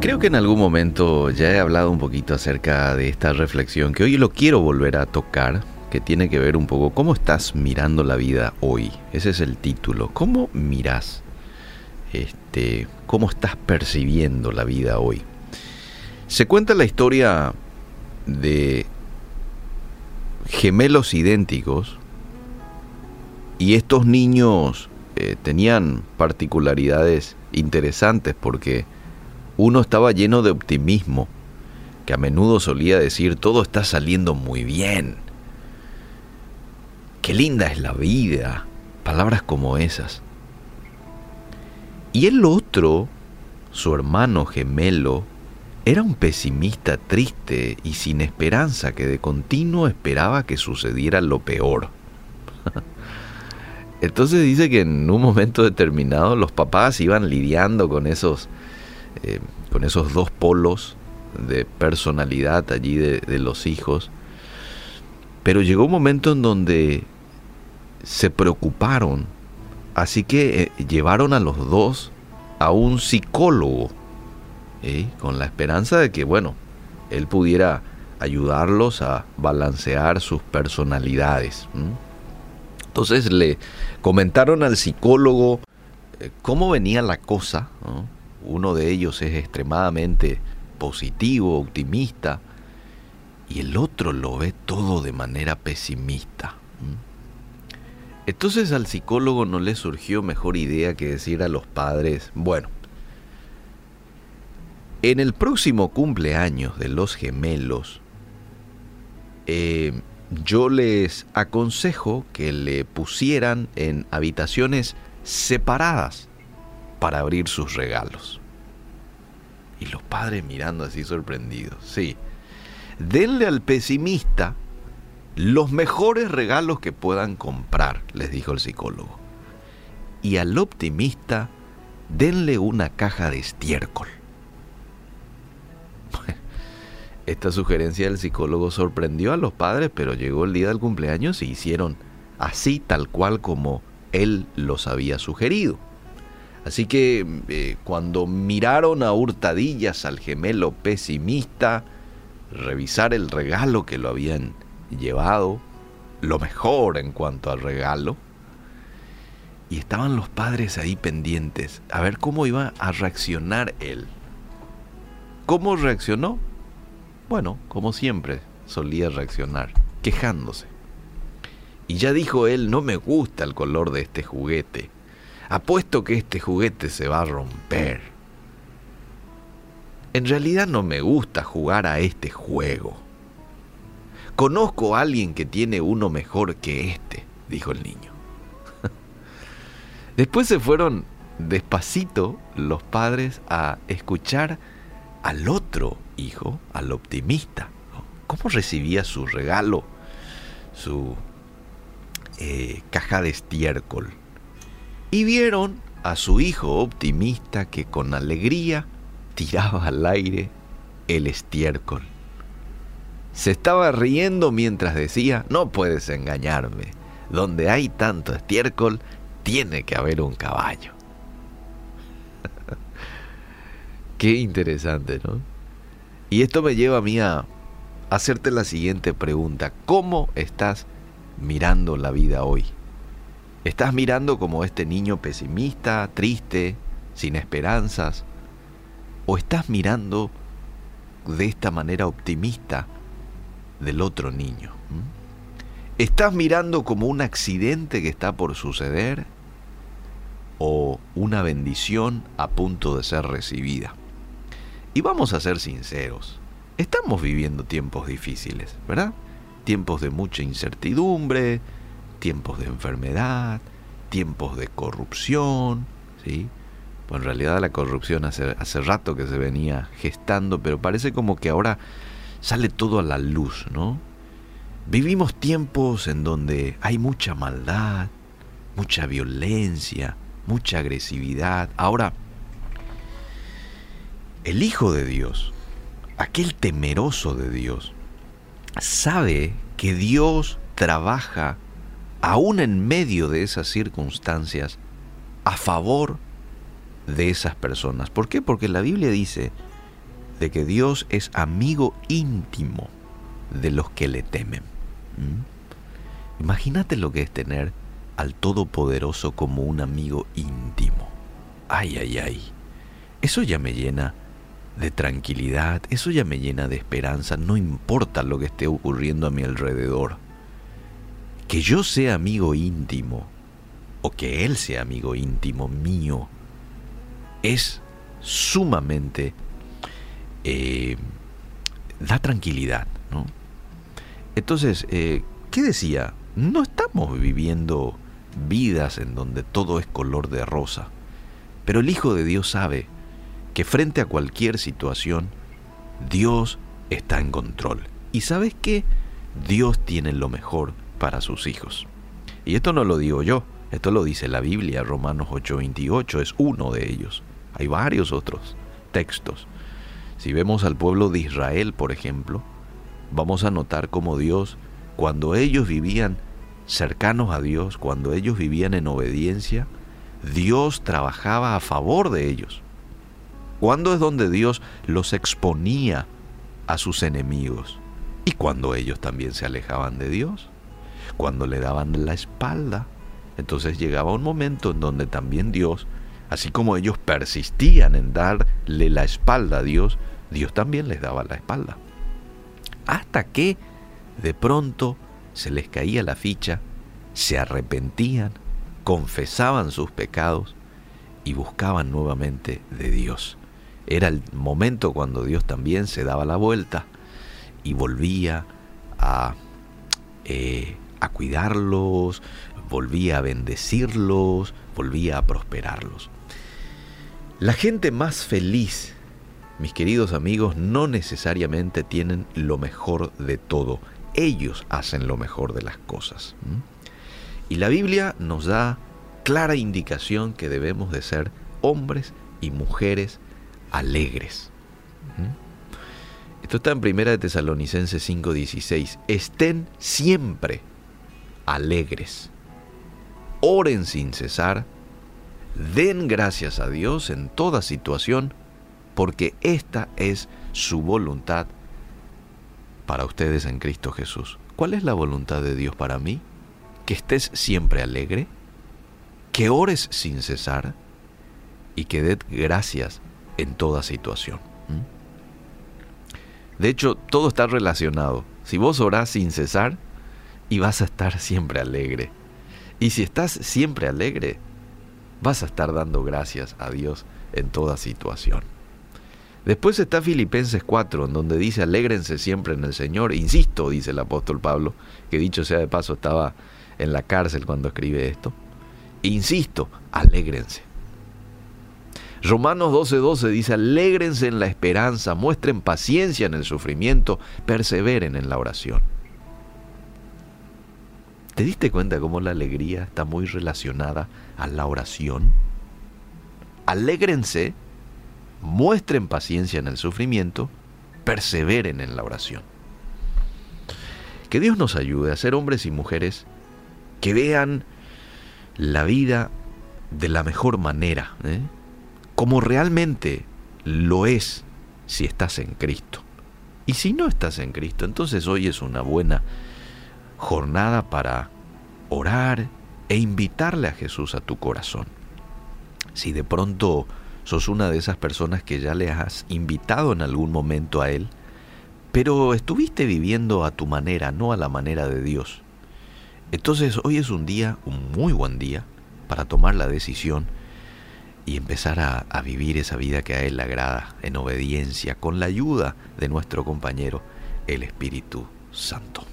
Creo que en algún momento ya he hablado un poquito acerca de esta reflexión que hoy lo quiero volver a tocar, que tiene que ver un poco cómo estás mirando la vida hoy. Ese es el título. ¿Cómo miras? Este, cómo estás percibiendo la vida hoy. Se cuenta la historia de gemelos idénticos y estos niños eh, tenían particularidades interesantes porque uno estaba lleno de optimismo, que a menudo solía decir todo está saliendo muy bien. Qué linda es la vida. Palabras como esas. Y el otro, su hermano gemelo, era un pesimista triste y sin esperanza que de continuo esperaba que sucediera lo peor. Entonces dice que en un momento determinado los papás iban lidiando con esos, eh, con esos dos polos de personalidad allí de, los hijos. Pero llegó un momento en donde se preocuparon, así que eh, llevaron a los dos a un psicólogo con la esperanza de que, bueno, él pudiera ayudarlos a balancear sus personalidades. Entonces le comentaron al psicólogo eh, cómo venía la cosa. Uno de ellos es extremadamente positivo, optimista, y el otro lo ve todo de manera pesimista. Entonces al psicólogo no le surgió mejor idea que decir a los padres, bueno, en el próximo cumpleaños de los gemelos, eh, yo les aconsejo que le pusieran en habitaciones separadas para abrir sus regalos. Y los padres mirando así sorprendidos. Sí, denle al pesimista los mejores regalos que puedan comprar, les dijo el psicólogo. Y al optimista, denle una caja de estiércol. Esta sugerencia del psicólogo sorprendió a los padres, pero llegó el día del cumpleaños y hicieron así tal cual como él los había sugerido. Así que eh, cuando miraron a hurtadillas al gemelo pesimista, revisar el regalo que lo habían llevado, lo mejor en cuanto al regalo, y estaban los padres ahí pendientes a ver cómo iba a reaccionar él. ¿Cómo reaccionó? Bueno, como siempre solía reaccionar, quejándose. Y ya dijo él, no me gusta el color de este juguete. Apuesto que este juguete se va a romper. En realidad no me gusta jugar a este juego. Conozco a alguien que tiene uno mejor que este, dijo el niño. Después se fueron despacito los padres a escuchar al otro hijo, al optimista. ¿Cómo recibía su regalo, su eh, caja de estiércol? Y vieron a su hijo optimista que con alegría tiraba al aire el estiércol. Se estaba riendo mientras decía, no puedes engañarme, donde hay tanto estiércol, tiene que haber un caballo. Qué interesante, ¿no? Y esto me lleva a mí a hacerte la siguiente pregunta. ¿Cómo estás mirando la vida hoy? ¿Estás mirando como este niño pesimista, triste, sin esperanzas? ¿O estás mirando de esta manera optimista del otro niño? ¿Estás mirando como un accidente que está por suceder o una bendición a punto de ser recibida? Y vamos a ser sinceros, estamos viviendo tiempos difíciles, ¿verdad? Tiempos de mucha incertidumbre, tiempos de enfermedad, tiempos de corrupción, ¿sí? Pues en realidad la corrupción hace, hace rato que se venía gestando, pero parece como que ahora sale todo a la luz, ¿no? Vivimos tiempos en donde hay mucha maldad, mucha violencia, mucha agresividad. Ahora, el Hijo de Dios, aquel temeroso de Dios, sabe que Dios trabaja aún en medio de esas circunstancias a favor de esas personas. ¿Por qué? Porque la Biblia dice de que Dios es amigo íntimo de los que le temen. ¿Mm? Imagínate lo que es tener al Todopoderoso como un amigo íntimo. Ay, ay, ay. Eso ya me llena de tranquilidad, eso ya me llena de esperanza, no importa lo que esté ocurriendo a mi alrededor. Que yo sea amigo íntimo o que Él sea amigo íntimo mío es sumamente... Eh, da tranquilidad, ¿no? Entonces, eh, ¿qué decía? No estamos viviendo vidas en donde todo es color de rosa, pero el Hijo de Dios sabe que frente a cualquier situación, Dios está en control. ¿Y sabes qué? Dios tiene lo mejor para sus hijos. Y esto no lo digo yo, esto lo dice la Biblia, Romanos 8:28 es uno de ellos. Hay varios otros textos. Si vemos al pueblo de Israel, por ejemplo, vamos a notar cómo Dios, cuando ellos vivían cercanos a Dios, cuando ellos vivían en obediencia, Dios trabajaba a favor de ellos. ¿Cuándo es donde Dios los exponía a sus enemigos? ¿Y cuando ellos también se alejaban de Dios? Cuando le daban la espalda. Entonces llegaba un momento en donde también Dios, así como ellos persistían en darle la espalda a Dios, Dios también les daba la espalda. Hasta que de pronto se les caía la ficha, se arrepentían, confesaban sus pecados y buscaban nuevamente de Dios. Era el momento cuando Dios también se daba la vuelta y volvía a, eh, a cuidarlos, volvía a bendecirlos, volvía a prosperarlos. La gente más feliz, mis queridos amigos, no necesariamente tienen lo mejor de todo. Ellos hacen lo mejor de las cosas. Y la Biblia nos da clara indicación que debemos de ser hombres y mujeres alegres. Esto está en Primera de Tesalonicenses 5:16. Estén siempre alegres. Oren sin cesar. Den gracias a Dios en toda situación, porque esta es su voluntad para ustedes en Cristo Jesús. ¿Cuál es la voluntad de Dios para mí? Que estés siempre alegre, que ores sin cesar y que des gracias en toda situación. De hecho, todo está relacionado. Si vos orás sin cesar, y vas a estar siempre alegre. Y si estás siempre alegre, vas a estar dando gracias a Dios en toda situación. Después está Filipenses 4, en donde dice, alégrense siempre en el Señor. Insisto, dice el apóstol Pablo, que dicho sea de paso, estaba en la cárcel cuando escribe esto. Insisto, alégrense. Romanos 12:12 12 dice, alégrense en la esperanza, muestren paciencia en el sufrimiento, perseveren en la oración. ¿Te diste cuenta cómo la alegría está muy relacionada a la oración? Alégrense, muestren paciencia en el sufrimiento, perseveren en la oración. Que Dios nos ayude a ser hombres y mujeres que vean la vida de la mejor manera. ¿eh? como realmente lo es si estás en Cristo. Y si no estás en Cristo, entonces hoy es una buena jornada para orar e invitarle a Jesús a tu corazón. Si de pronto sos una de esas personas que ya le has invitado en algún momento a Él, pero estuviste viviendo a tu manera, no a la manera de Dios. Entonces hoy es un día, un muy buen día, para tomar la decisión y empezar a, vivir esa vida que a Él le agrada en obediencia con la ayuda de nuestro compañero, el Espíritu Santo.